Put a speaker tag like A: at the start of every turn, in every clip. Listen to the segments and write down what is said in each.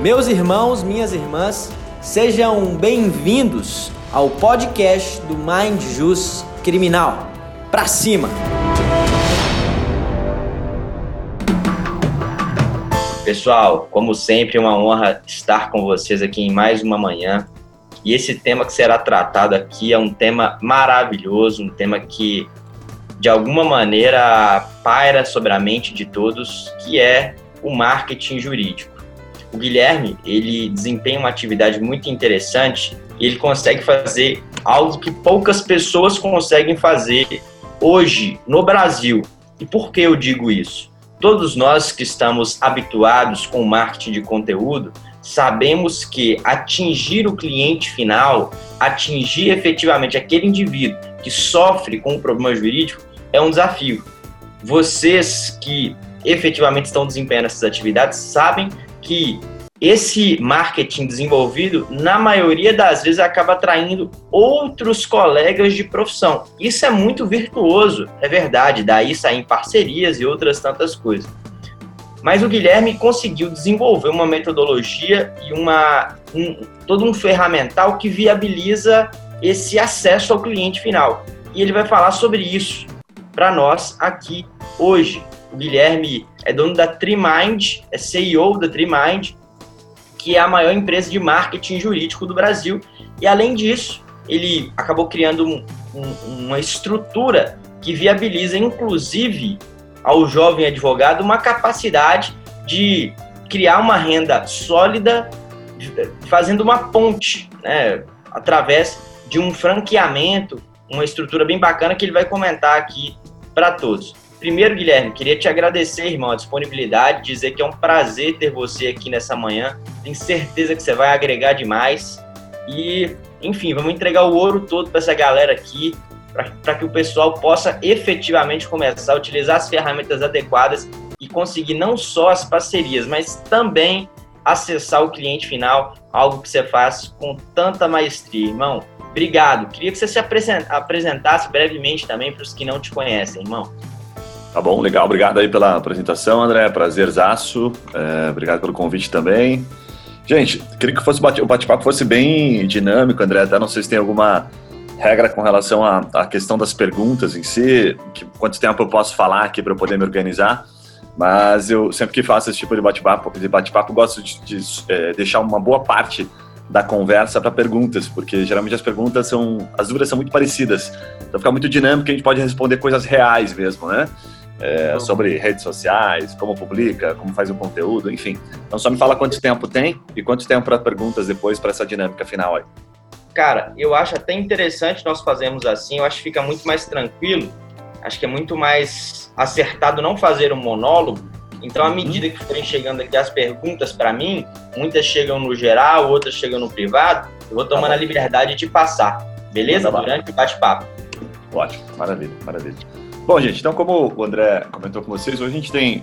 A: Meus irmãos, minhas irmãs, sejam bem-vindos ao podcast do Mind Jus Criminal. Pra cima!
B: Pessoal, como sempre, é uma honra estar com vocês aqui em mais uma manhã. E esse tema que será tratado aqui é um tema maravilhoso, um tema que de alguma maneira paira sobre a mente de todos, que é o marketing jurídico. O Guilherme, ele desempenha uma atividade muito interessante e ele consegue fazer algo que poucas pessoas conseguem fazer hoje no Brasil. E por que eu digo isso? Todos nós que estamos habituados com o marketing de conteúdo, sabemos que atingir o cliente final, atingir efetivamente aquele indivíduo que sofre com um problema jurídico, é um desafio. Vocês que efetivamente estão desempenhando essas atividades sabem que esse marketing desenvolvido, na maioria das vezes, acaba atraindo outros colegas de profissão. Isso é muito virtuoso, é verdade, daí saem parcerias e outras tantas coisas. Mas o Guilherme conseguiu desenvolver uma metodologia e uma, um, todo um ferramental que viabiliza esse acesso ao cliente final. E ele vai falar sobre isso para nós aqui hoje. O Guilherme é dono da TreeMind, é CEO da TreeMind, que é a maior empresa de marketing jurídico do Brasil. E além disso, ele acabou criando um, um, uma estrutura que viabiliza, inclusive, ao jovem advogado uma capacidade de criar uma renda sólida, fazendo uma ponte, né, através de um franqueamento, uma estrutura bem bacana que ele vai comentar aqui para todos. Primeiro, Guilherme, queria te agradecer, irmão, a disponibilidade, dizer que é um prazer ter você aqui nessa manhã. Tenho certeza que você vai agregar demais. E, enfim, vamos entregar o ouro todo para essa galera aqui, para que o pessoal possa efetivamente começar a utilizar as ferramentas adequadas e conseguir não só as parcerias, mas também acessar o cliente final, algo que você faz com tanta maestria, irmão. Obrigado. Queria que você se apresentasse brevemente também para os que não te conhecem, irmão.
C: Tá bom, legal. Obrigado aí pela apresentação, André. Prazerzaço. É, obrigado pelo convite também. Gente, queria que fosse o bate-papo fosse bem dinâmico, André. Até não sei se tem alguma regra com relação à, à questão das perguntas em si, que, quanto tempo eu posso falar aqui para eu poder me organizar. Mas eu sempre que faço esse tipo de bate-papo, de bate-papo, gosto de, de é, deixar uma boa parte da conversa para perguntas, porque geralmente as perguntas são, as dúvidas são muito parecidas. Então fica muito dinâmico, a gente pode responder coisas reais mesmo, né? É, sobre redes sociais, como publica, como faz o conteúdo, enfim. Então só me fala quanto tempo tem e quanto tempo para perguntas depois para essa dinâmica final aí.
B: Cara, eu acho até interessante nós fazermos assim, eu acho que fica muito mais tranquilo, acho que é muito mais acertado não fazer um monólogo. Então, à uhum. medida que forem chegando aqui as perguntas para mim, muitas chegam no geral, outras chegam no privado, eu vou tomando tá a liberdade de passar, beleza? Durante o bate-papo.
C: Ótimo, maravilha, maravilha. Bom, gente, então como o André comentou com vocês, hoje a gente tem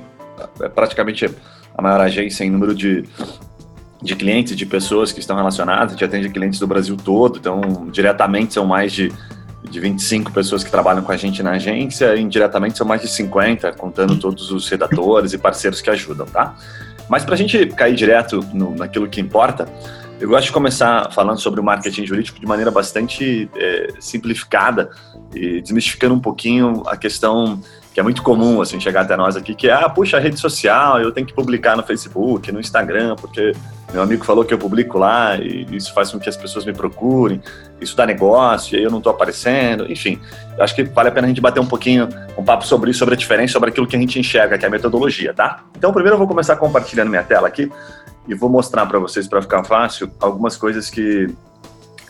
C: é, praticamente a maior agência em número de, de clientes, de pessoas que estão relacionadas, a gente atende clientes do Brasil todo, então diretamente são mais de, de 25 pessoas que trabalham com a gente na agência, e indiretamente são mais de 50, contando todos os redatores e parceiros que ajudam, tá? Mas para a gente cair direto no, naquilo que importa, eu gosto de começar falando sobre o marketing jurídico de maneira bastante é, simplificada e desmistificando um pouquinho a questão que é muito comum assim chegar até nós aqui, que é, ah, puxa, a rede social, eu tenho que publicar no Facebook, no Instagram, porque meu amigo falou que eu publico lá e isso faz com que as pessoas me procurem, isso dá negócio e aí eu não estou aparecendo, enfim. Acho que vale a pena a gente bater um pouquinho, um papo sobre isso, sobre a diferença, sobre aquilo que a gente enxerga, que é a metodologia, tá? Então, primeiro eu vou começar compartilhando minha tela aqui e vou mostrar para vocês, para ficar fácil, algumas coisas que,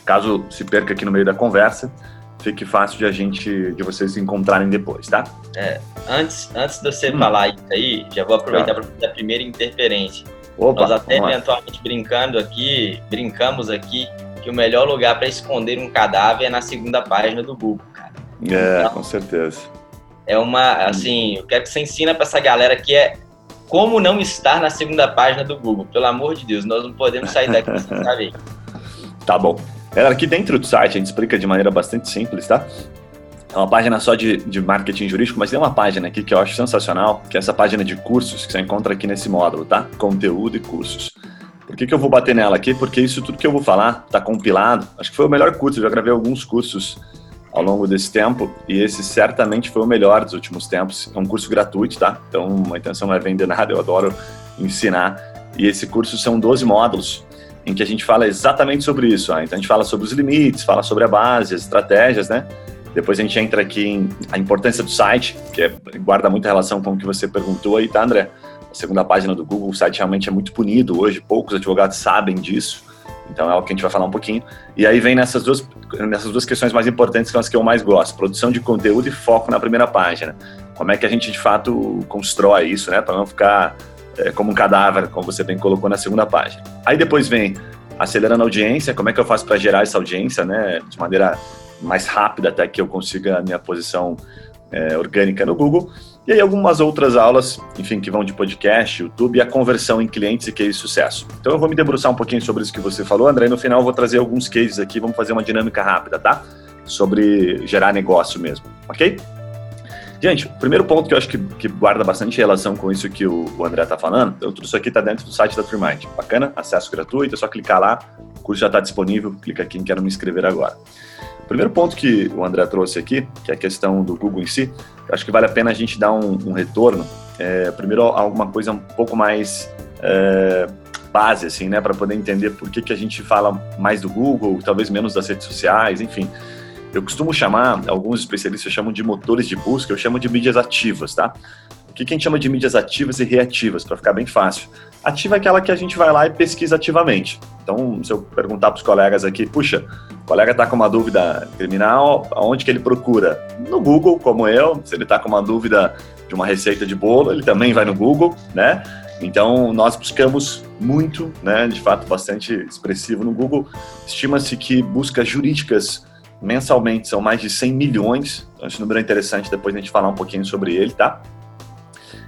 C: caso se perca aqui no meio da conversa, fique fácil de a gente, de vocês encontrarem depois, tá?
B: É, antes, antes de você hum. falar isso aí, já vou aproveitar tá. para fazer a primeira interferência. Opa, Nós até eventualmente brincando aqui, brincamos aqui, que o melhor lugar para esconder um cadáver é na segunda página do Google, cara.
C: É, então, com certeza.
B: É uma, assim, eu quero que você ensina para essa galera que é como não estar na segunda página do Google. Pelo amor de Deus, nós não podemos sair daqui sem saber.
C: Tá bom. Galera, aqui dentro do site a gente explica de maneira bastante simples, tá? É uma página só de, de marketing jurídico, mas tem uma página aqui que eu acho sensacional, que é essa página de cursos que você encontra aqui nesse módulo, tá? Conteúdo e cursos. Por que, que eu vou bater nela aqui? Porque isso tudo que eu vou falar está compilado. Acho que foi o melhor curso, eu já gravei alguns cursos ao longo desse tempo e esse certamente foi o melhor dos últimos tempos. É um curso gratuito, tá? Então a intenção não é vender nada, eu adoro ensinar. E esse curso são 12 módulos em que a gente fala exatamente sobre isso. Ah, então a gente fala sobre os limites, fala sobre a base, as estratégias, né? Depois a gente entra aqui em a importância do site, que é, guarda muita relação com o que você perguntou aí, tá, André? A segunda página do Google, o site realmente é muito punido hoje, poucos advogados sabem disso. Então é o que a gente vai falar um pouquinho. E aí vem nessas duas, nessas duas questões mais importantes, que são as que eu mais gosto: produção de conteúdo e foco na primeira página. Como é que a gente de fato constrói isso, né? Para não ficar é, como um cadáver, como você bem colocou na segunda página. Aí depois vem acelerando a audiência, como é que eu faço para gerar essa audiência, né, de maneira mais rápida até que eu consiga a minha posição é, orgânica no Google. E aí algumas outras aulas, enfim, que vão de podcast, YouTube e a conversão em clientes e case sucesso. Então eu vou me debruçar um pouquinho sobre isso que você falou, André, e no final eu vou trazer alguns cases aqui, vamos fazer uma dinâmica rápida, tá? Sobre gerar negócio mesmo, ok? Gente, o primeiro ponto que eu acho que, que guarda bastante relação com isso que o, o André está falando, então, tudo isso aqui está dentro do site da TreeMind. Bacana? Acesso gratuito, é só clicar lá, o curso já está disponível, clica aqui em Quero Me Inscrever Agora. Primeiro ponto que o André trouxe aqui, que é a questão do Google em si, acho que vale a pena a gente dar um, um retorno. É, primeiro, alguma coisa um pouco mais é, base, assim, né, para poder entender por que, que a gente fala mais do Google, talvez menos das redes sociais, enfim. Eu costumo chamar, alguns especialistas chamam de motores de busca, eu chamo de mídias ativas, tá? Que, que a gente chama de mídias ativas e reativas, para ficar bem fácil? Ativa é aquela que a gente vai lá e pesquisa ativamente. Então, se eu perguntar para os colegas aqui, puxa, o colega está com uma dúvida criminal, aonde que ele procura? No Google, como eu. Se ele está com uma dúvida de uma receita de bolo, ele também vai no Google, né? Então, nós buscamos muito, né, de fato, bastante expressivo no Google. Estima-se que buscas jurídicas mensalmente são mais de 100 milhões. Então, esse número é interessante depois a gente falar um pouquinho sobre ele, tá?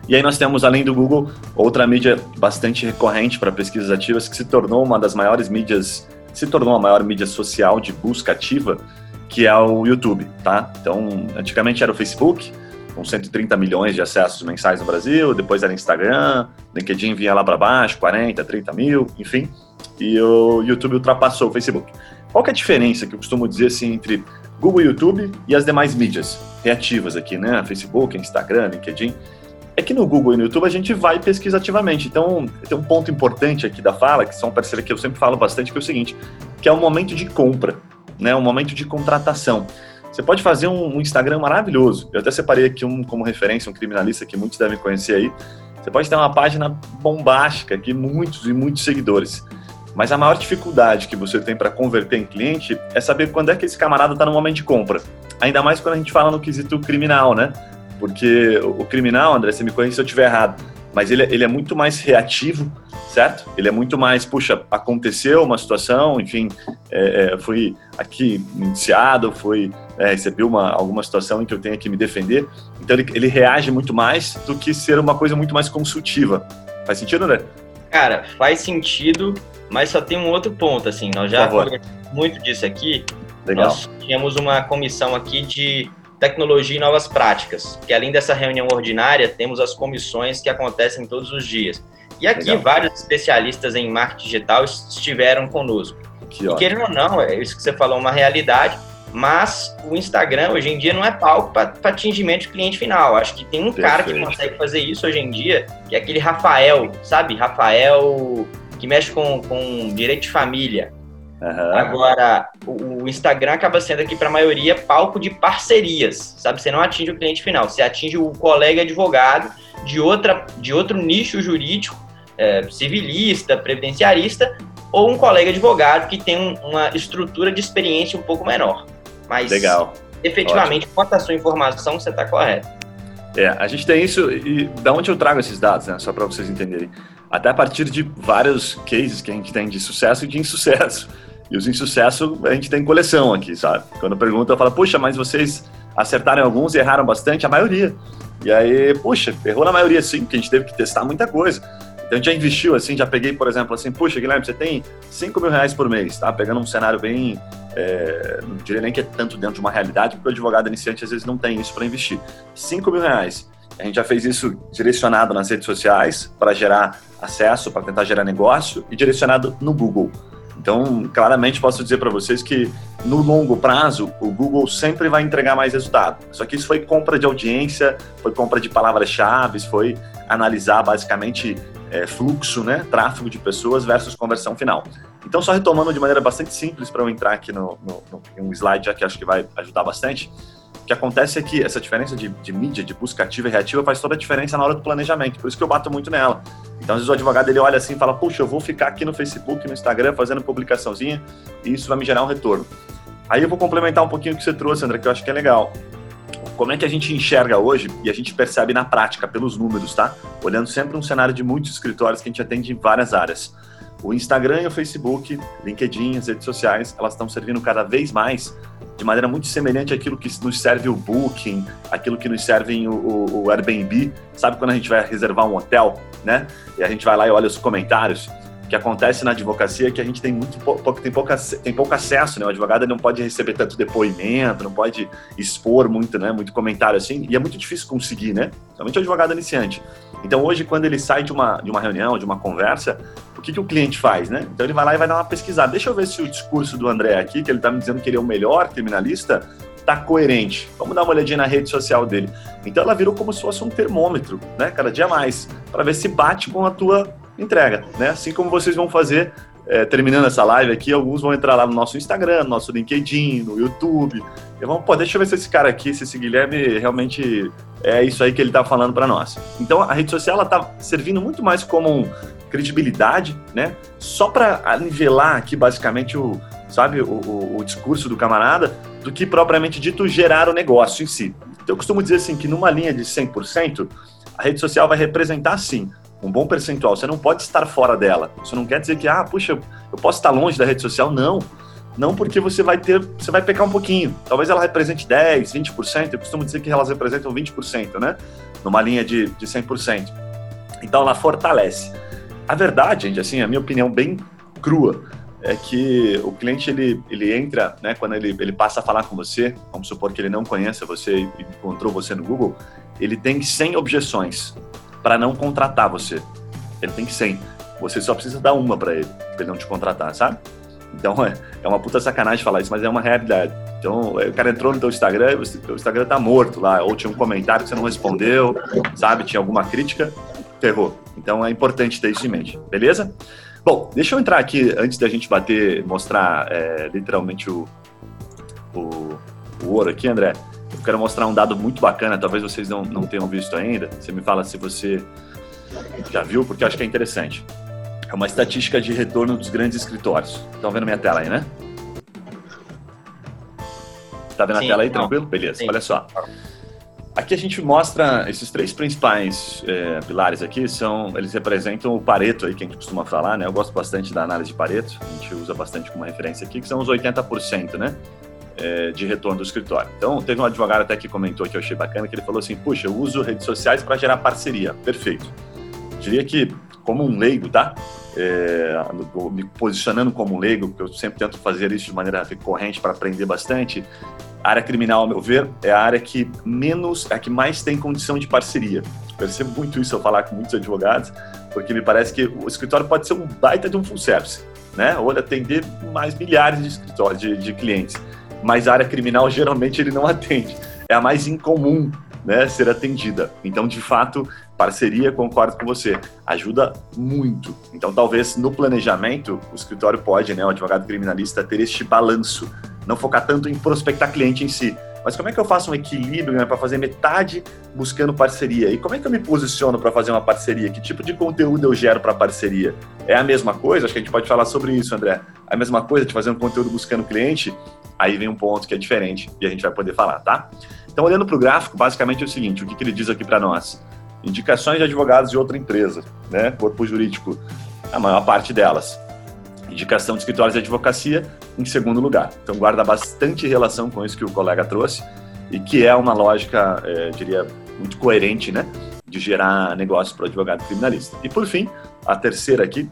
C: E aí nós temos, além do Google, outra mídia bastante recorrente para pesquisas ativas que se tornou uma das maiores mídias, se tornou a maior mídia social de busca ativa, que é o YouTube, tá? Então, antigamente era o Facebook, com 130 milhões de acessos mensais no Brasil, depois era Instagram, LinkedIn vinha lá para baixo, 40, 30 mil, enfim, e o YouTube ultrapassou o Facebook. Qual é a diferença que eu costumo dizer assim entre Google, YouTube e as demais mídias reativas aqui, né? Facebook, Instagram, LinkedIn. É que no Google e no YouTube a gente vai pesquisar ativamente. Então, tem um ponto importante aqui da fala, que são parceiros que eu sempre falo bastante, que é o seguinte, que é o momento de compra, né? O momento de contratação. Você pode fazer um, um Instagram maravilhoso. Eu até separei aqui um como referência, um criminalista que muitos devem conhecer aí. Você pode ter uma página bombástica aqui, muitos e muitos seguidores. Mas a maior dificuldade que você tem para converter em cliente é saber quando é que esse camarada está no momento de compra. Ainda mais quando a gente fala no quesito criminal, né? Porque o criminal, André, você me corrige se eu estiver errado, mas ele, ele é muito mais reativo, certo? Ele é muito mais, puxa, aconteceu uma situação, enfim, é, é, fui aqui indiciado, fui, é, recebi uma, alguma situação em que eu tenho que me defender. Então ele, ele reage muito mais do que ser uma coisa muito mais consultiva. Faz sentido, André?
B: Cara, faz sentido mas só tem um outro ponto, assim, nós já falamos muito disso aqui. Legal. Nós tínhamos uma comissão aqui de tecnologia e novas práticas, que além dessa reunião ordinária, temos as comissões que acontecem todos os dias. E aqui Legal. vários especialistas em marketing digital estiveram conosco. Que e querendo ou não, é isso que você falou, uma realidade, mas o Instagram hoje em dia não é palco para atingimento de cliente final. Acho que tem um Perfeito. cara que consegue fazer isso hoje em dia, que é aquele Rafael, sabe? Rafael que mexe com, com direito de família. Uhum. Agora, o, Instagram acaba sendo aqui para a maioria palco de parcerias, sabe? Você não atinge o cliente final, você atinge o colega advogado de, outra, de outro nicho jurídico, é, civilista, previdenciarista, ou um colega advogado que tem um, uma estrutura de experiência um pouco menor. Mas,
C: Legal.
B: efetivamente, quanto à sua informação, você está correto.
C: É, a gente tem isso, e da onde eu trago esses dados, né? Só para vocês entenderem até a partir de vários cases que a gente tem de sucesso e de insucesso. E os insucesso a gente tem coleção aqui, sabe? Quando pergunta, eu falo, puxa, mas vocês acertaram alguns e erraram bastante? A maioria. E aí, puxa, errou na maioria sim, porque a gente teve que testar muita coisa. Então a gente já investiu, assim, já peguei, por exemplo, assim, puxa, Guilherme, você tem 5 mil reais por mês, tá? Pegando um cenário bem, é, não diria nem que é tanto dentro de uma realidade, porque o advogado iniciante às vezes não tem isso para investir. 5 mil reais A gente já fez isso direcionado nas redes sociais para gerar acesso, para tentar gerar negócio e direcionado no Google. Então, claramente posso dizer para vocês que no longo prazo o Google sempre vai entregar mais resultado. Só que isso foi compra de audiência, foi compra de palavras-chave, foi analisar basicamente é, fluxo, né, tráfego de pessoas versus conversão final. Então, só retomando de maneira bastante simples para eu entrar aqui no, no, no, um slide já que acho que vai ajudar bastante. Que acontece é que essa diferença de, de mídia, de busca ativa e reativa, faz toda a diferença na hora do planejamento. Por isso que eu bato muito nela. Então, às vezes o advogado ele olha assim e fala: Puxa, eu vou ficar aqui no Facebook, no Instagram, fazendo publicaçãozinha e isso vai me gerar um retorno. Aí eu vou complementar um pouquinho o que você trouxe, André, que eu acho que é legal. Como é que a gente enxerga hoje e a gente percebe na prática, pelos números, tá? Olhando sempre um cenário de muitos escritórios que a gente atende em várias áreas. O Instagram e o Facebook, LinkedIn, as redes sociais, elas estão servindo cada vez mais de maneira muito semelhante àquilo que nos serve o Booking, aquilo que nos serve o, o, o Airbnb. Sabe quando a gente vai reservar um hotel, né? E a gente vai lá e olha os comentários que acontece na advocacia é que a gente tem muito pouco, tem, pouca, tem pouco acesso, né? O advogado não pode receber tanto depoimento, não pode expor muito, né? Muito comentário assim, e é muito difícil conseguir, né? Somente o advogado iniciante. Então hoje, quando ele sai de uma, de uma reunião, de uma conversa, o que, que o cliente faz, né? Então ele vai lá e vai dar uma pesquisada. Deixa eu ver se o discurso do André aqui, que ele está me dizendo que ele é o melhor criminalista, está coerente. Vamos dar uma olhadinha na rede social dele. Então ela virou como se fosse um termômetro, né? Cada dia mais, para ver se bate com a tua entrega, né? Assim como vocês vão fazer é, terminando essa live aqui, alguns vão entrar lá no nosso Instagram, no nosso LinkedIn, no YouTube. E vão, pô, deixa eu ver se esse cara aqui, se esse Guilherme realmente é isso aí que ele está falando para nós. Então, a rede social ela tá servindo muito mais como um credibilidade, né? Só para nivelar aqui basicamente o, sabe, o, o, o discurso do camarada, do que propriamente dito gerar o negócio em si. Então, eu costumo dizer assim que numa linha de 100%, a rede social vai representar sim um bom percentual. Você não pode estar fora dela. Isso não quer dizer que, ah, puxa, eu posso estar longe da rede social. Não. Não porque você vai ter, você vai pecar um pouquinho. Talvez ela represente 10, 20%. Eu costumo dizer que elas representam 20%, né? Numa linha de, de 100%. Então ela fortalece. A verdade, gente, assim, a minha opinião bem crua, é que o cliente ele, ele entra, né, quando ele, ele passa a falar com você, vamos supor que ele não conheça você e encontrou você no Google, ele tem 100 objeções para não contratar você. Ele tem 100. Você só precisa dar uma para ele, para ele não te contratar, sabe? Então é, é uma puta sacanagem falar isso, mas é uma realidade. Então, é, o cara entrou no teu Instagram, o Instagram tá morto lá, ou tinha um comentário que você não respondeu, sabe? Tinha alguma crítica, ferrou. Então é importante ter isso em mente, beleza? Bom, deixa eu entrar aqui antes da gente bater, mostrar é, literalmente o, o, o ouro aqui, André. Eu quero mostrar um dado muito bacana, talvez vocês não, não tenham visto ainda. Você me fala se você já viu, porque eu acho que é interessante. É uma estatística de retorno dos grandes escritórios. Estão vendo minha tela aí, né? Tá vendo Sim, a tela aí, não. tranquilo? Beleza, Sim. olha só. Aqui a gente mostra esses três principais é, pilares aqui, são, eles representam o Pareto aí, que a gente costuma falar, né? Eu gosto bastante da análise de Pareto, a gente usa bastante como referência aqui, que são os 80%, né? é, de retorno do escritório. Então, teve um advogado até que comentou que eu achei bacana, que ele falou assim, puxa, eu uso redes sociais para gerar parceria. Perfeito. Diria que, como um leigo, tá? É, me posicionando como um leigo, porque eu sempre tento fazer isso de maneira recorrente para aprender bastante, a área criminal, ao meu ver, é a área que menos, é a que mais tem condição de parceria. Percebo muito isso ao falar com muitos advogados, porque me parece que o escritório pode ser um baita de um full service, né? Ou atender mais milhares de escritórios, de, de clientes mas a área criminal geralmente ele não atende. É a mais incomum né, ser atendida. Então, de fato, parceria, concordo com você, ajuda muito. Então, talvez no planejamento, o escritório pode, né, o advogado criminalista, ter este balanço, não focar tanto em prospectar cliente em si, mas como é que eu faço um equilíbrio né, para fazer metade buscando parceria? E como é que eu me posiciono para fazer uma parceria? Que tipo de conteúdo eu gero para parceria? É a mesma coisa? Acho que a gente pode falar sobre isso, André. É a mesma coisa de fazer um conteúdo buscando cliente? Aí vem um ponto que é diferente e a gente vai poder falar, tá? Então, olhando para o gráfico, basicamente é o seguinte: o que, que ele diz aqui para nós? Indicações de advogados de outra empresa, né? Corpo jurídico, a maior parte delas indicação de escritórios de advocacia em segundo lugar. Então guarda bastante relação com isso que o colega trouxe e que é uma lógica, é, diria, muito coerente, né, de gerar negócios para o advogado criminalista. E por fim, a terceira aqui,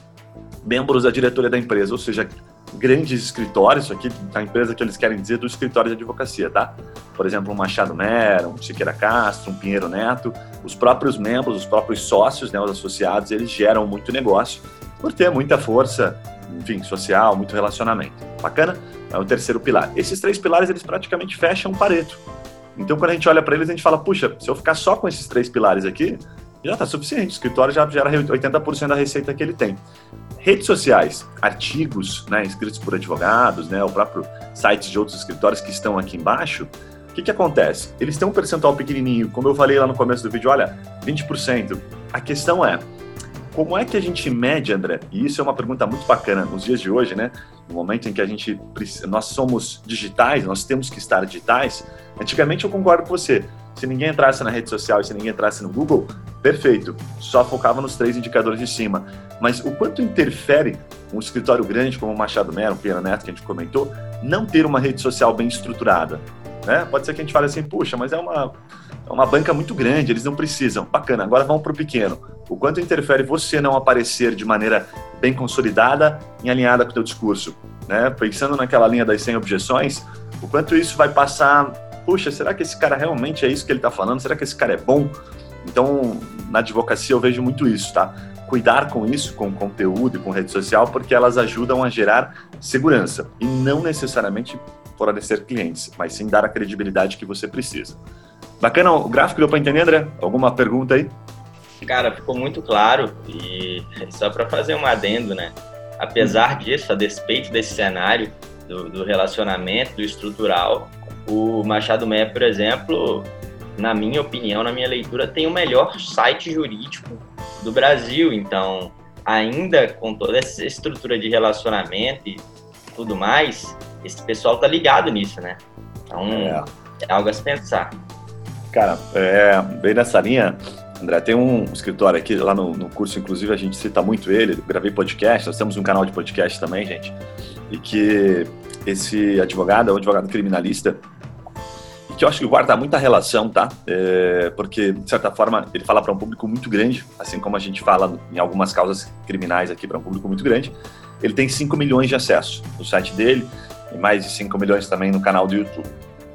C: membros da diretoria da empresa, ou seja, grandes escritórios, isso aqui a empresa que eles querem dizer do escritório de advocacia, tá? Por exemplo, um Machado Mera, um Siqueira Castro, um Pinheiro Neto, os próprios membros, os próprios sócios, né, os associados, eles geram muito negócio por ter muita força, enfim, social, muito relacionamento. Bacana? É o terceiro pilar. Esses três pilares, eles praticamente fecham o Pareto. Então, quando a gente olha para eles, a gente fala, puxa, se eu ficar só com esses três pilares aqui, já está suficiente. O escritório já gera 80% da receita que ele tem. Redes sociais, artigos né, escritos por advogados, né, o próprio sites de outros escritórios que estão aqui embaixo, o que, que acontece? Eles têm um percentual pequenininho, como eu falei lá no começo do vídeo, olha, 20%. A questão é, como é que a gente mede, André? E isso é uma pergunta muito bacana nos dias de hoje, né? No momento em que a gente nós somos digitais, nós temos que estar digitais. Antigamente eu concordo com você. Se ninguém entrasse na rede social e se ninguém entrasse no Google, perfeito. Só focava nos três indicadores de cima. Mas o quanto interfere um escritório grande como o Machado Mero, o Piano Neto, que a gente comentou, não ter uma rede social bem estruturada? Né? Pode ser que a gente fale assim, puxa, mas é uma é uma banca muito grande, eles não precisam. Bacana, agora vamos para o pequeno. O quanto interfere você não aparecer de maneira bem consolidada e alinhada com o teu discurso? Né? Pensando naquela linha das 100 objeções, o quanto isso vai passar... Puxa, será que esse cara realmente é isso que ele está falando? Será que esse cara é bom? Então, na advocacia eu vejo muito isso, tá? Cuidar com isso, com conteúdo e com rede social, porque elas ajudam a gerar segurança e não necessariamente fornecer clientes, mas sim dar a credibilidade que você precisa. Bacana, o gráfico deu para entender, André? Alguma pergunta aí?
B: Cara, ficou muito claro e só para fazer um adendo, né? Apesar disso, a despeito desse cenário do, do relacionamento, do estrutural, o Machado Meia, por exemplo, na minha opinião, na minha leitura, tem o melhor site jurídico do Brasil. Então, ainda com toda essa estrutura de relacionamento e tudo mais, esse pessoal tá ligado nisso, né? Então, é, é algo a se pensar.
C: Cara, é, bem nessa linha, André, tem um escritório aqui, lá no, no, curso, inclusive, a gente cita muito ele, gravei podcast, nós temos um canal de podcast também, gente, e que esse advogado é um advogado criminalista, que eu acho que guarda muita relação, tá? É, porque, de certa forma, ele fala para um público muito grande, assim como a gente fala em algumas causas criminais aqui para um público muito grande. Ele tem 5 milhões de acessos no site dele, e mais de 5 milhões também no canal do YouTube.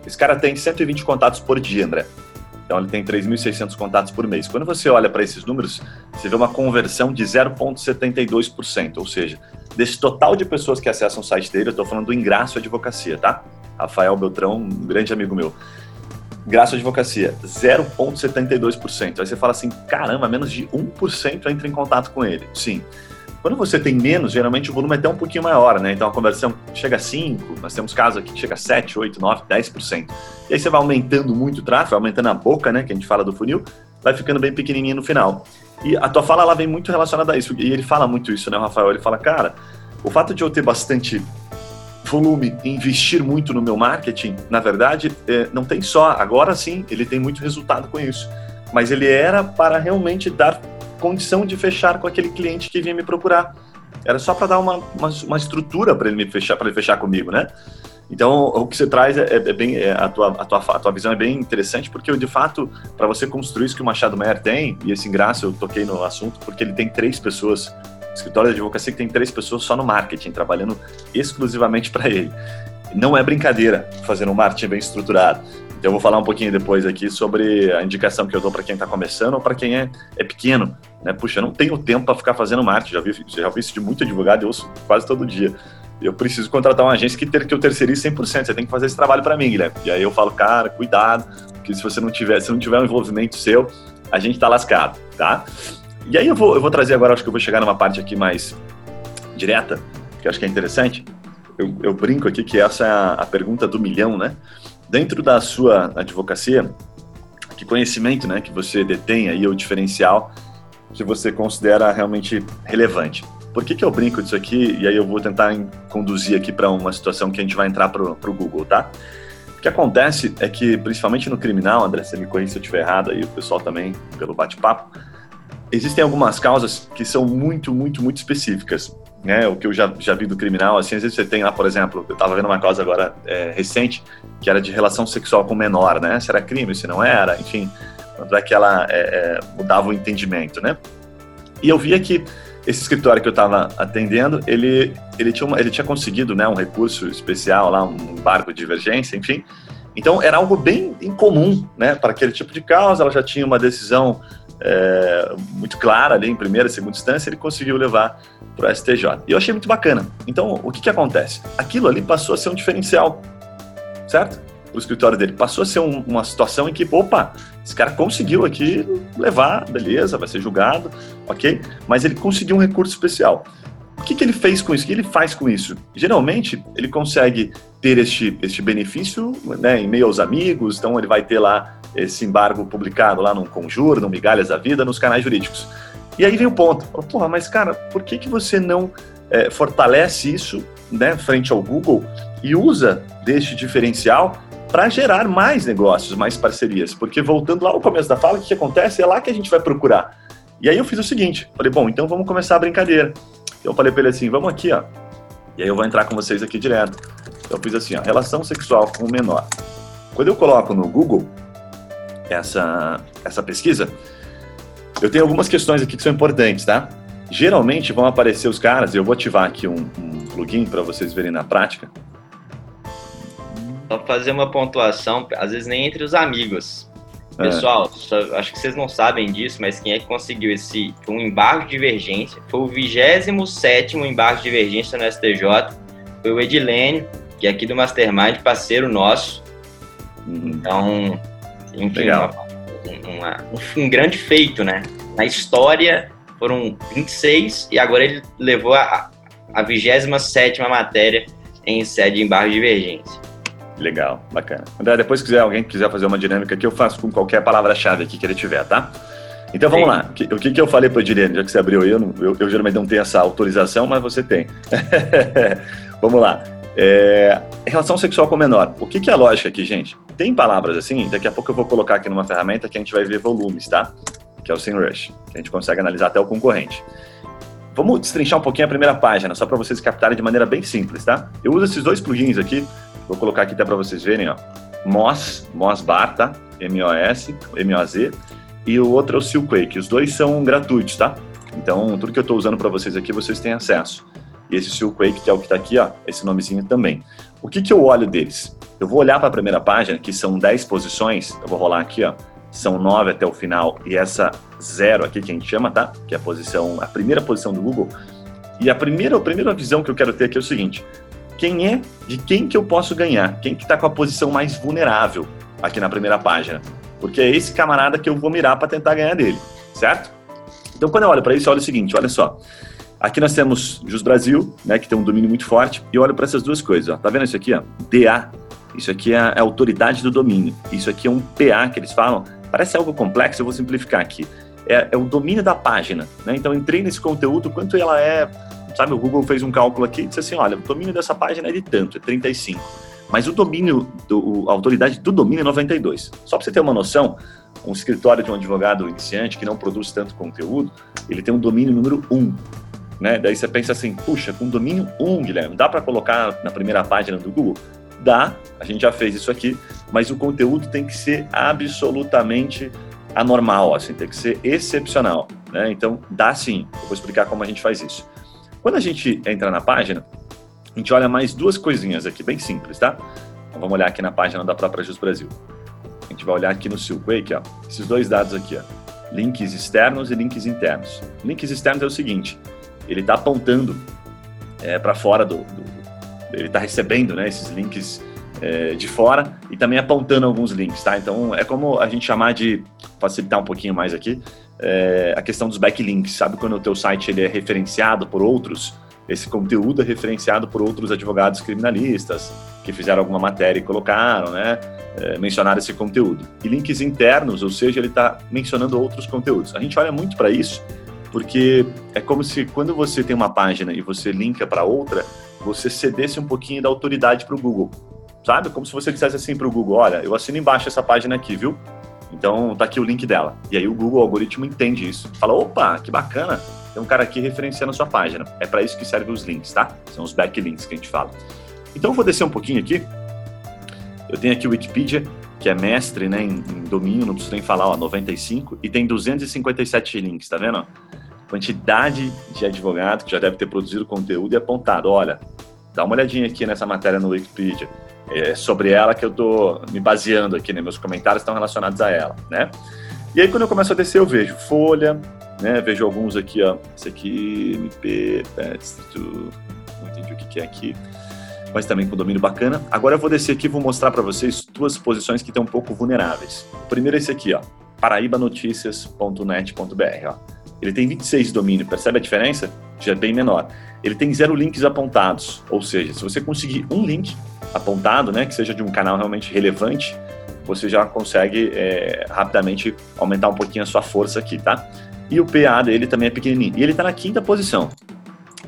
C: Esse cara tem 120 contatos por dia, André. Então ele tem 3.600 contatos por mês. Quando você olha para esses números, você vê uma conversão de 0,72%, ou seja, desse total de pessoas que acessam o site dele, eu estou falando do Ingraço Advocacia, tá? Rafael Beltrão, um grande amigo meu. Ingraço Advocacia, 0,72%. Aí você fala assim, caramba, menos de 1% entra em contato com ele. Sim. Quando você tem menos, geralmente o volume é até um pouquinho maior, né? Então a conversão chega a 5, nós temos casos aqui que chega a 7, 8, 9, 10%. E aí você vai aumentando muito o tráfego, aumentando a boca, né? Que a gente fala do funil, vai ficando bem pequenininho no final. E a tua fala, ela vem muito relacionada a isso. E ele fala muito isso, né, Rafael? Ele fala, cara, o fato de eu ter bastante volume investir muito no meu marketing, na verdade, é, não tem só. Agora sim, ele tem muito resultado com isso. Mas ele era para realmente dar condição de fechar com aquele cliente que vinha me procurar. Era só para dar uma, uma, uma estrutura para ele me fechar, para ele fechar comigo, né? Então, o que você traz é, é bem é, a, tua, a, tua, a tua visão é bem interessante, porque de fato, para você construir isso que o Machado Meyer tem, e esse engraço eu toquei no assunto, porque ele tem três pessoas, escritório de advocacia que tem três pessoas só no marketing, trabalhando exclusivamente para ele. Não é brincadeira fazer um marketing bem estruturado. Eu vou falar um pouquinho depois aqui sobre a indicação que eu dou para quem está começando ou para quem é, é pequeno. Né? Puxa, eu não tenho tempo para ficar fazendo marketing, já vi, já vi isso de muito advogado, eu ouço quase todo dia. Eu preciso contratar uma agência que, ter, que eu terceirize 100%, você tem que fazer esse trabalho para mim, Guilherme. E aí eu falo, cara, cuidado, porque se você não tiver, se não tiver um envolvimento seu, a gente está lascado, tá? E aí eu vou, eu vou trazer agora, acho que eu vou chegar numa parte aqui mais direta, que eu acho que é interessante. Eu, eu brinco aqui que essa é a, a pergunta do milhão, né? Dentro da sua advocacia, que conhecimento né, que você detém aí o diferencial que você considera realmente relevante? Por que, que eu brinco disso aqui? E aí eu vou tentar conduzir aqui para uma situação que a gente vai entrar para o Google, tá? O que acontece é que, principalmente no criminal, André, você me corrija se eu estiver errado, aí o pessoal também, pelo bate-papo, existem algumas causas que são muito, muito, muito específicas né, o que eu já, já vi do criminal, assim, às vezes você tem lá, por exemplo, eu estava vendo uma causa agora é, recente, que era de relação sexual com menor, né, se era crime, se não era, enfim, quando é que ela é, é, mudava o entendimento, né. E eu via que esse escritório que eu estava atendendo, ele, ele, tinha uma, ele tinha conseguido né, um recurso especial lá, um embargo de divergência, enfim. Então era algo bem incomum né, para aquele tipo de causa. Ela já tinha uma decisão é, muito clara ali em primeira e segunda instância, ele conseguiu levar para o STJ. E eu achei muito bacana. Então, o que, que acontece? Aquilo ali passou a ser um diferencial, certo? O escritório dele. Passou a ser um, uma situação em que, opa, esse cara conseguiu aqui levar, beleza, vai ser julgado, ok? Mas ele conseguiu um recurso especial. O que, que ele fez com isso? O que ele faz com isso? Geralmente, ele consegue ter este, este benefício né, em meio aos amigos, então ele vai ter lá esse embargo publicado lá num Conjuro, no Migalhas da Vida, nos canais jurídicos. E aí vem o ponto. Porra, mas cara, por que, que você não é, fortalece isso né, frente ao Google e usa deste diferencial para gerar mais negócios, mais parcerias? Porque voltando lá ao começo da fala, o que, que acontece? É lá que a gente vai procurar. E aí eu fiz o seguinte, falei, bom, então vamos começar a brincadeira. Eu falei para ele assim, vamos aqui, ó. E aí eu vou entrar com vocês aqui direto. Eu fiz assim, ó, relação sexual com o menor. Quando eu coloco no Google essa, essa pesquisa, eu tenho algumas questões aqui que são importantes, tá? Geralmente vão aparecer os caras, eu vou ativar aqui um, um plugin para vocês verem na prática.
B: Só fazer uma pontuação, às vezes nem entre os amigos. É. Pessoal, só, acho que vocês não sabem disso, mas quem é que conseguiu esse um embargo de divergência? Foi o 27 embargo de divergência no STJ. Foi o Edilênio, que é aqui do Mastermind, parceiro nosso. Uhum. Então, enfim, Legal. Uma, um, um, grande feito, né? Na história foram 26 e agora ele levou a, a 27 matéria em sede de embargo de divergência.
C: Legal, bacana. André, depois se quiser, alguém quiser fazer uma dinâmica aqui, eu faço com qualquer palavra-chave aqui que ele tiver, tá? Então vamos Sim. lá. O que, que eu falei para o Edilene, já que você abriu eu, eu, eu geralmente não tenho essa autorização, mas você tem. vamos lá. É, relação sexual com o menor. O que, que é a lógica aqui, gente? Tem palavras assim, daqui a pouco eu vou colocar aqui numa ferramenta que a gente vai ver volumes, tá? Que é o SEMrush, que a gente consegue analisar até o concorrente. Vamos destrinchar um pouquinho a primeira página, só para vocês captarem de maneira bem simples, tá? Eu uso esses dois plugins aqui, vou colocar aqui até para vocês verem, ó. Moz, Moz Bar, tá? M-O-S, M-O-Z, e o outro é o Silkwake. Os dois são gratuitos, tá? Então, tudo que eu estou usando para vocês aqui, vocês têm acesso. E esse Silkwake, que é o que está aqui, ó, esse nomezinho também. O que, que eu olho deles? Eu vou olhar para a primeira página, que são 10 posições, eu vou rolar aqui, ó, são 9 até o final, e essa zero aqui que a gente chama, tá? Que é a posição, a primeira posição do Google. E a primeira, a primeira visão que eu quero ter aqui é o seguinte: quem é, de quem que eu posso ganhar? Quem que está com a posição mais vulnerável aqui na primeira página? Porque é esse camarada que eu vou mirar para tentar ganhar dele, certo? Então, quando eu olho para isso, eu olho o seguinte: olha só. Aqui nós temos Jus Brasil, né, que tem um domínio muito forte, e olho para essas duas coisas. Ó. Tá vendo isso aqui? Ó? DA. Isso aqui é a, autoridade do domínio. Isso aqui é um PA que eles falam. Parece algo complexo, eu vou simplificar aqui. É, é o domínio da página. Né? Então, entrei nesse conteúdo, quanto ela é. Sabe, o Google fez um cálculo aqui e disse assim: olha, o domínio dessa página é de tanto, é 35. Mas o domínio, do, a autoridade do domínio é 92. Só para você ter uma noção, um escritório de um advogado iniciante que não produz tanto conteúdo, ele tem um domínio número 1 né? Daí você pensa assim, puxa, com domínio 1, Guilherme, dá para colocar na primeira página do Google? Dá, a gente já fez isso aqui, mas o conteúdo tem que ser absolutamente anormal, assim, tem que ser excepcional, né? Então, dá sim. Eu vou explicar como a gente faz isso. Quando a gente entra na página, a gente olha mais duas coisinhas aqui, bem simples, tá? Então, vamos olhar aqui na página da própria Jus Brasil. A gente vai olhar aqui no Silkwake, ó, esses dois dados aqui, ó, links externos e links internos. Links externos é o seguinte, ele está apontando é, para fora do, do, ele está recebendo né, esses links é, de fora e também apontando alguns links, tá? Então é como a gente chamar de facilitar um pouquinho mais aqui é, a questão dos backlinks, sabe quando o teu site ele é referenciado por outros, esse conteúdo é referenciado por outros advogados criminalistas que fizeram alguma matéria e colocaram, né? É, mencionaram esse conteúdo. E links internos, ou seja, ele está mencionando outros conteúdos. A gente olha muito para isso porque é como se quando você tem uma página e você linka para outra, você cedesse um pouquinho da autoridade para o Google, sabe? Como se você dissesse assim para o Google, olha, eu assino embaixo essa página aqui, viu? Então tá aqui o link dela. E aí o Google o algoritmo entende isso, fala, opa, que bacana, tem um cara aqui referenciando a sua página. É para isso que servem os links, tá? São os backlinks que a gente fala. Então eu vou descer um pouquinho aqui. Eu tenho aqui o Wikipedia, que é mestre né, em, em domínio, não preciso nem falar, ó, 95, e tem 257 links, tá vendo? Quantidade de advogado que já deve ter produzido conteúdo e apontado, olha, dá uma olhadinha aqui nessa matéria no Wikipedia, é sobre ela que eu estou me baseando aqui, né? meus comentários estão relacionados a ela, né? E aí quando eu começo a descer eu vejo Folha, né? Vejo alguns aqui, ó, esse aqui, MP, Pets, não entendi o que, que é aqui, mas também com domínio bacana. Agora eu vou descer aqui e vou mostrar para vocês duas posições que estão um pouco vulneráveis. O primeiro é esse aqui, ó, paraibanoticias.net.br, ó. Ele tem 26 de domínio, percebe a diferença? Já é bem menor. Ele tem zero links apontados, ou seja, se você conseguir um link apontado, né, que seja de um canal realmente relevante, você já consegue é, rapidamente aumentar um pouquinho a sua força aqui, tá? E o PA dele também é pequenininho. E ele está na quinta posição.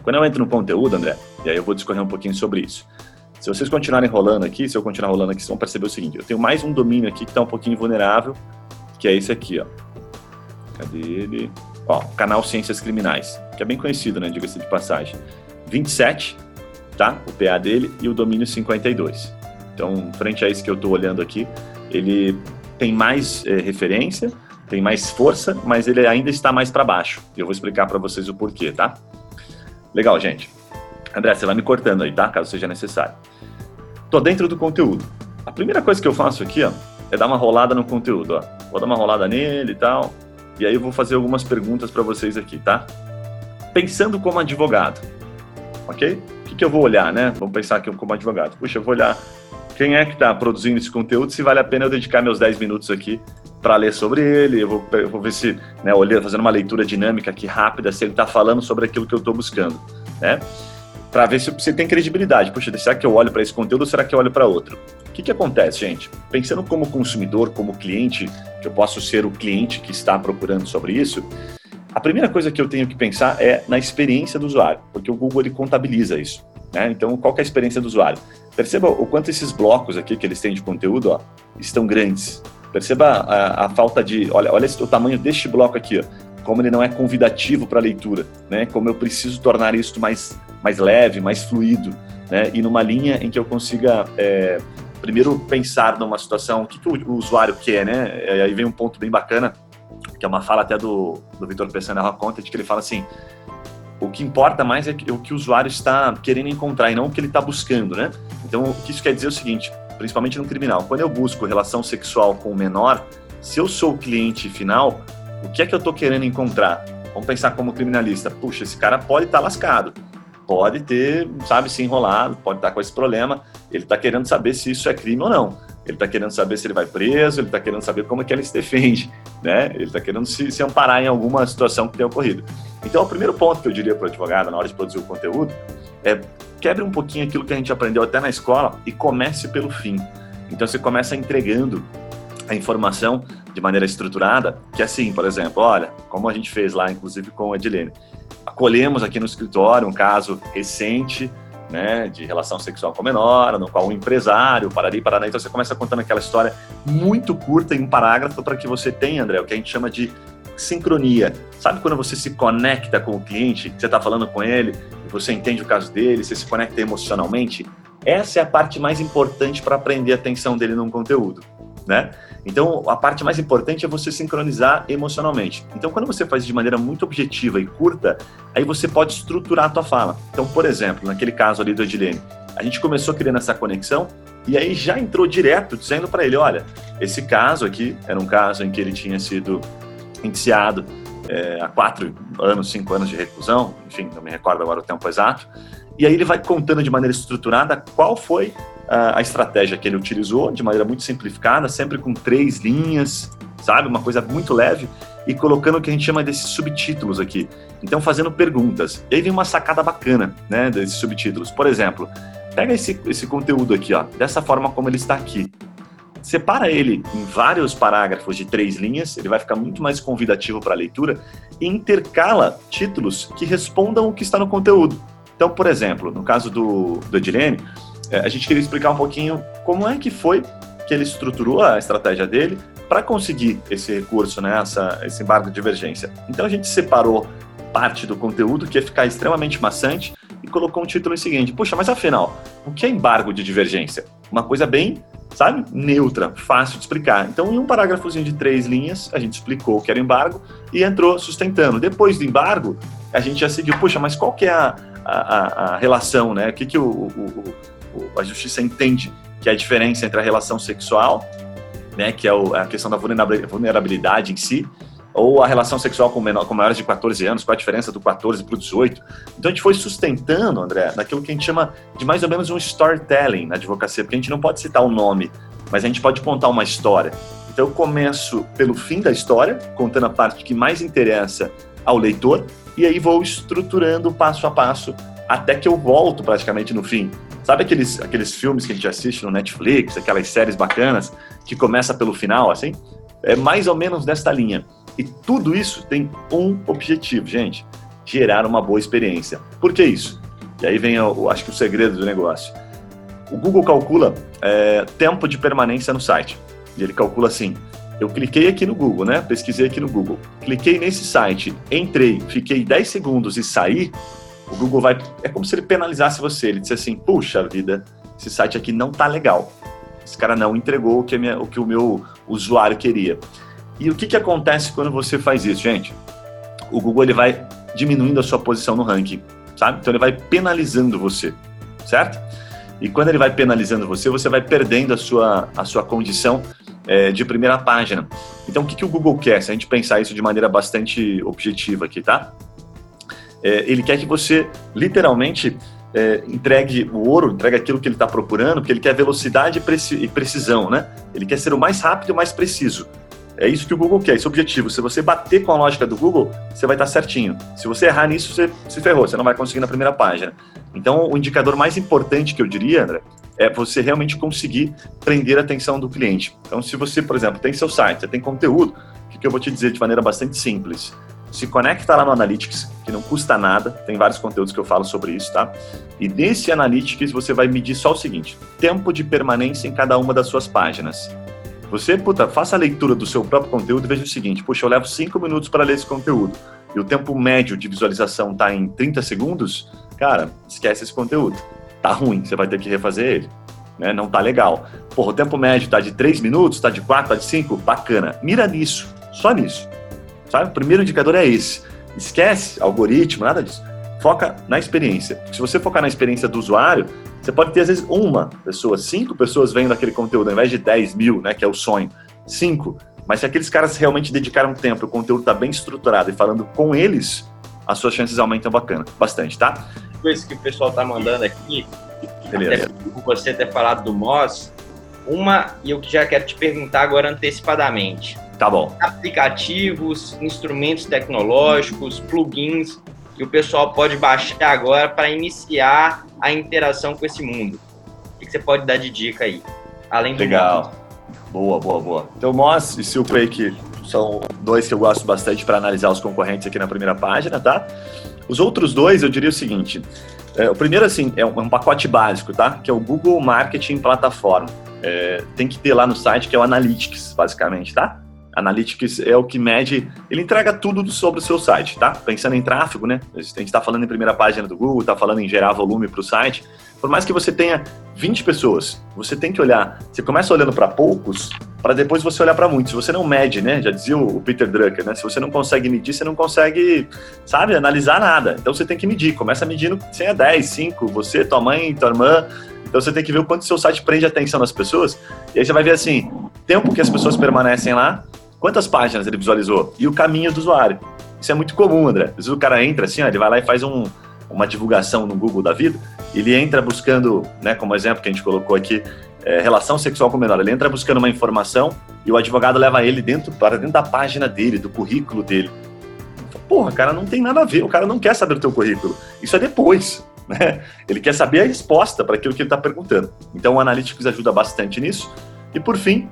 C: Quando eu entro no conteúdo, André, e aí eu vou discorrer um pouquinho sobre isso. Se vocês continuarem rolando aqui, se eu continuar rolando aqui, vocês vão perceber o seguinte: eu tenho mais um domínio aqui que está um pouquinho vulnerável, que é esse aqui, ó. Cadê ele? Ó, canal Ciências Criminais, que é bem conhecido, né? Diga-se de passagem. 27, tá? O PA dele e o domínio 52. Então, frente a isso que eu estou olhando aqui, ele tem mais é, referência, tem mais força, mas ele ainda está mais para baixo. Eu vou explicar para vocês o porquê, tá? Legal, gente. André, você vai me cortando aí, tá? Caso seja necessário. Tô dentro do conteúdo. A primeira coisa que eu faço aqui, ó, é dar uma rolada no conteúdo, ó. Vou dar uma rolada nele e tal. E aí eu vou fazer algumas perguntas para vocês aqui, tá? Pensando como advogado, ok? O que, que eu vou olhar, né? Vamos pensar aqui como advogado. Puxa, eu vou olhar quem é que está produzindo esse conteúdo, se vale a pena eu dedicar meus 10 minutos aqui para ler sobre ele, eu vou, eu vou ver se, né, olhando, fazendo uma leitura dinâmica aqui rápida, se ele está falando sobre aquilo que eu estou buscando, né? Para ver se você tem credibilidade. Puxa, será que eu olho para esse conteúdo ou será que eu olho para outro? O que, que acontece, gente? Pensando como consumidor, como cliente, que eu posso ser o cliente que está procurando sobre isso, a primeira coisa que eu tenho que pensar é na experiência do usuário, porque o Google ele contabiliza isso. Né? Então, qual é a experiência do usuário? Perceba o quanto esses blocos aqui que eles têm de conteúdo ó, estão grandes. Perceba a, a falta de. Olha, olha o tamanho deste bloco aqui, ó, como ele não é convidativo para leitura, né? como eu preciso tornar isso mais, mais leve, mais fluido, né? e numa linha em que eu consiga. É, primeiro pensar numa situação, o que, que o, o usuário quer, né? E aí vem um ponto bem bacana, que é uma fala até do, do Vitor Pessana Rock Content, que ele fala assim, o que importa mais é o que o usuário está querendo encontrar e não o que ele está buscando, né? Então, o que isso quer dizer é o seguinte, principalmente no criminal, quando eu busco relação sexual com o menor, se eu sou o cliente final, o que é que eu estou querendo encontrar? Vamos pensar como criminalista. Puxa, esse cara pode estar tá lascado, pode ter, sabe, se enrolado, pode estar com esse problema. Ele está querendo saber se isso é crime ou não. Ele está querendo saber se ele vai preso, ele está querendo saber como é que ele se defende, né? Ele está querendo se, se amparar em alguma situação que tenha ocorrido. Então, o primeiro ponto que eu diria para o advogado na hora de produzir o conteúdo é quebre um pouquinho aquilo que a gente aprendeu até na escola e comece pelo fim. Então, você começa entregando a informação de maneira estruturada, que é assim, por exemplo, olha, como a gente fez lá, inclusive com a Edilene, acolhemos aqui no escritório um caso recente né, de relação sexual com a menor, no qual um empresário, parari, parará. Então você começa contando aquela história muito curta em um parágrafo para que você tenha, André, o que a gente chama de sincronia. Sabe quando você se conecta com o cliente, você está falando com ele, você entende o caso dele, você se conecta emocionalmente? Essa é a parte mais importante para prender a atenção dele num conteúdo, né? Então, a parte mais importante é você sincronizar emocionalmente. Então, quando você faz de maneira muito objetiva e curta, aí você pode estruturar a tua fala. Então, por exemplo, naquele caso ali do Edilene, a gente começou criando essa conexão e aí já entrou direto dizendo para ele, olha, esse caso aqui era um caso em que ele tinha sido indiciado é, há quatro anos, cinco anos de reclusão, enfim, não me recordo agora o tempo exato, e aí ele vai contando de maneira estruturada qual foi a, estratégia que ele utilizou, de maneira muito simplificada, sempre com três linhas, sabe? Uma coisa muito leve, e colocando o que a gente chama desses subtítulos aqui. Então, fazendo perguntas. E aí vem uma sacada bacana, né, desses subtítulos. Por exemplo, pega esse, esse conteúdo aqui, ó, dessa forma como ele está aqui. Separa ele em vários parágrafos de três linhas, ele vai ficar muito mais convidativo para a leitura, e intercala títulos que respondam o que está no conteúdo. Então, por exemplo, no caso do, do Edilene, a gente queria explicar um pouquinho como é que foi que ele estruturou a estratégia dele para conseguir esse recurso, né, essa, esse embargo de divergência. Então a gente separou parte do conteúdo que ia ficar extremamente maçante e colocou um título em seguinte: puxa, mas afinal, o que é embargo de divergência? Uma coisa bem sabe? Neutra, fácil de explicar. Então, em um parágrafozinho de três linhas, a gente explicou o que era embargo e entrou sustentando. Depois do embargo, a gente já seguiu, puxa, mas qual que é a, a, a relação, né? O que, que o, o, a justiça entende que a diferença entre a relação sexual, né, que é a questão da vulnerabilidade em si, ou a relação sexual com, menor, com maiores de 14 anos, qual a diferença do 14 para o 18. Então a gente foi sustentando, André, naquilo que a gente chama de mais ou menos um storytelling na advocacia, porque a gente não pode citar o um nome, mas a gente pode contar uma história. Então eu começo pelo fim da história, contando a parte que mais interessa ao leitor, e aí vou estruturando passo a passo até que eu volto praticamente no fim. Sabe aqueles, aqueles filmes que a gente assiste no Netflix, aquelas séries bacanas, que começa pelo final, assim? É mais ou menos desta linha. E tudo isso tem um objetivo, gente: gerar uma boa experiência. Por que isso? E aí vem, eu acho que o segredo do negócio. O Google calcula é, tempo de permanência no site. E ele calcula assim: eu cliquei aqui no Google, né? Pesquisei aqui no Google. Cliquei nesse site, entrei, fiquei 10 segundos e saí. O Google vai. É como se ele penalizasse você. Ele disse assim: puxa vida, esse site aqui não tá legal. Esse cara não entregou o que, minha, o, que o meu usuário queria. E o que, que acontece quando você faz isso, gente? O Google ele vai diminuindo a sua posição no ranking, sabe? Então ele vai penalizando você, certo? E quando ele vai penalizando você, você vai perdendo a sua, a sua condição é, de primeira página. Então o que, que o Google quer? Se a gente pensar isso de maneira bastante objetiva aqui, tá? É, ele quer que você literalmente é, entregue o ouro, entregue aquilo que ele está procurando, porque ele quer velocidade e precisão, né? Ele quer ser o mais rápido e o mais preciso. É isso que o Google quer, esse objetivo. Se você bater com a lógica do Google, você vai estar certinho. Se você errar nisso, você se ferrou, você não vai conseguir na primeira página. Então, o indicador mais importante que eu diria, André, é você realmente conseguir prender a atenção do cliente. Então, se você, por exemplo, tem seu site, você tem conteúdo, o que eu vou te dizer de maneira bastante simples? Se conecta lá no Analytics, que não custa nada, tem vários conteúdos que eu falo sobre isso, tá? E nesse Analytics você vai medir só o seguinte: tempo de permanência em cada uma das suas páginas. Você, puta, faça a leitura do seu próprio conteúdo e veja o seguinte: puxa, eu levo 5 minutos para ler esse conteúdo e o tempo médio de visualização está em 30 segundos, cara, esquece esse conteúdo. Tá ruim, você vai ter que refazer ele. Né? Não tá legal. Porra, o tempo médio tá de 3 minutos, tá de 4, tá de 5, bacana. Mira nisso, só nisso. Sabe? O primeiro indicador é esse. Esquece algoritmo, nada disso. Foca na experiência. Se você focar na experiência do usuário, você pode ter, às vezes, uma pessoa, cinco pessoas vendo aquele conteúdo, ao invés de 10 mil, né, que é o sonho. Cinco. Mas se aqueles caras realmente dedicaram tempo, o conteúdo está bem estruturado e falando com eles, as suas chances aumentam bacana, bastante, tá?
B: Coisa que o pessoal tá mandando aqui,
C: Beleza.
B: até você ter falado do Moz, uma, e eu já quero te perguntar agora antecipadamente.
C: Tá bom.
B: Aplicativos, instrumentos tecnológicos, plugins que o pessoal pode baixar agora para iniciar a interação com esse mundo? O que você pode dar de dica aí? Além do
C: Legal. Boa, boa, boa. Então, Moz e Silquake são dois que eu gosto bastante para analisar os concorrentes aqui na primeira página, tá? Os outros dois, eu diria o seguinte: é, o primeiro, assim, é um, é um, pacote básico, tá? Que é o Google Marketing Plataforma. É, tem que ter lá no site, que é o Analytics, basicamente, tá? Analytics é o que mede, ele entrega tudo sobre o seu site, tá? Pensando em tráfego, né? A gente está falando em primeira página do Google, está falando em gerar volume para o site. Por mais que você tenha 20 pessoas, você tem que olhar. Você começa olhando para poucos, para depois você olhar para muitos. Se você não mede, né? Já dizia o Peter Drucker, né? Se você não consegue medir, você não consegue, sabe, analisar nada. Então você tem que medir. Começa medindo se é 10, 5, você, tua mãe, tua irmã. Então você tem que ver o quanto seu site prende a atenção das pessoas. E aí você vai ver assim, tempo que as pessoas permanecem lá, quantas páginas ele visualizou e o caminho do usuário. Isso é muito comum, André. Às vezes o cara entra assim, ó, ele vai lá e faz um, uma divulgação no Google da vida, ele entra buscando, né, como exemplo que a gente colocou aqui, é, relação sexual com menor, ele entra buscando uma informação e o advogado leva ele dentro para dentro da página dele, do currículo dele. Porra, cara, não tem nada a ver, o cara não quer saber o teu currículo. Isso é depois. Né? Ele quer saber a resposta para aquilo que ele está perguntando. Então o Analytics ajuda bastante nisso. E por fim,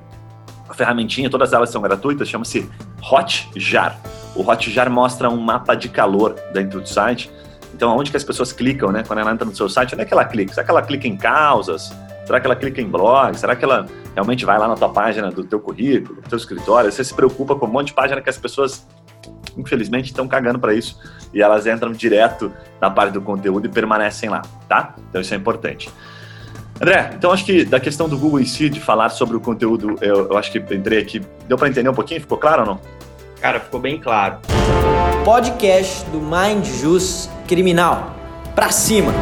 C: a ferramentinha, todas elas são gratuitas, chama-se Hotjar. O Hotjar mostra um mapa de calor dentro do site. Então, aonde que as pessoas clicam, né? Quando ela entra no seu site, onde é que ela clica? Será que ela clica em causas? Será que ela clica em blog? Será que ela realmente vai lá na tua página do teu currículo, do teu escritório? Você se preocupa com um monte de página que as pessoas, infelizmente, estão cagando para isso e elas entram direto na parte do conteúdo e permanecem lá, tá? Então, isso é importante. André, então acho que da questão do Google em si, de falar sobre o conteúdo, eu, eu acho que entrei aqui, deu para entender um pouquinho? Ficou claro ou não?
B: Cara, ficou bem claro.
A: Podcast do Mind Jus Criminal. Pra cima!